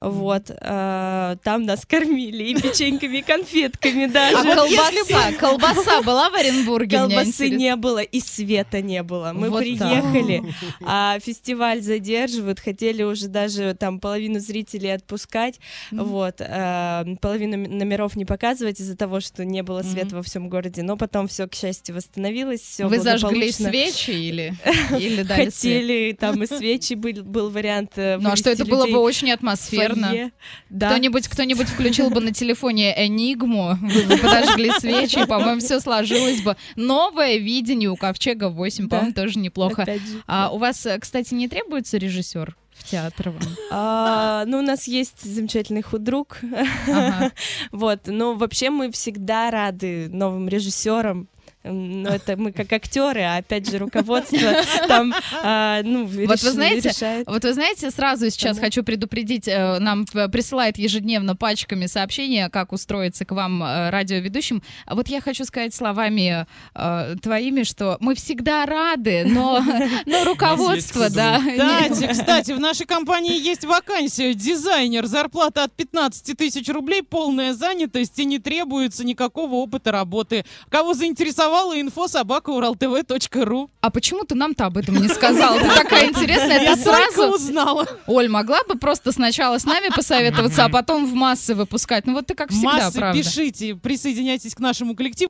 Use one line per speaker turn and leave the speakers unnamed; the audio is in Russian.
Вот, э, там нас кормили и печеньками, и конфетками даже.
А колбаса, колбаса была в Оренбурге?
Колбасы не было, и света не было. Мы
Вот
приехали, а фестиваль задерживают, хотели уже даже там половину зрителей отпускать, вот, э, половину номеров не показывать из-за того, что не было света во всем городе, но потом все, к счастью, восстановилось, все
Вы зажгли свечи или, или дали свет?
Хотели, там и свечи был, был вариант. э,
Ну а что, это
вывести
было бы
людей
очень атмосферно.
Фойе. Да.
Кто-нибудь, кто-нибудь включил бы на телефоне Энигму, вы бы подожгли свечи, и, по-моему, все сложилось бы. Новое видение у Ковчега 8,
Да.
по-моему, тоже неплохо. А у вас, э, кстати, не требуется режиссер в театр вам?
А, ну, у нас есть замечательный худрук.
Ага.
Вот, но вообще мы всегда рады новым режиссерам. М, Но это мы как актеры, а опять же руководство там, а, ну,
Вот вы
реш-
знаете,
решает.
Вот вы знаете, сразу сейчас
Кому?
хочу предупредить, э, нам присылает ежедневно пачками сообщения, как устроиться к вам э, радиоведущим. А вот я хочу сказать словами э, твоими, что мы всегда рады, но, но руководство, да.
Кстати, кстати, в нашей компании есть вакансия дизайнер, зарплата от 15 тысяч рублей, полная занятость и не требуется никакого опыта работы. Кого заинтересовало, инфо собака уралтв.ру.
А почему ты нам-то об этом не сказал? Ты такая интересная,
Я
сразу...
узнала.
Оль, могла бы просто сначала с нами посоветоваться, а потом в массы выпускать? Ну вот ты как всегда,
Массы
правда.
пишите, присоединяйтесь к нашему коллективу.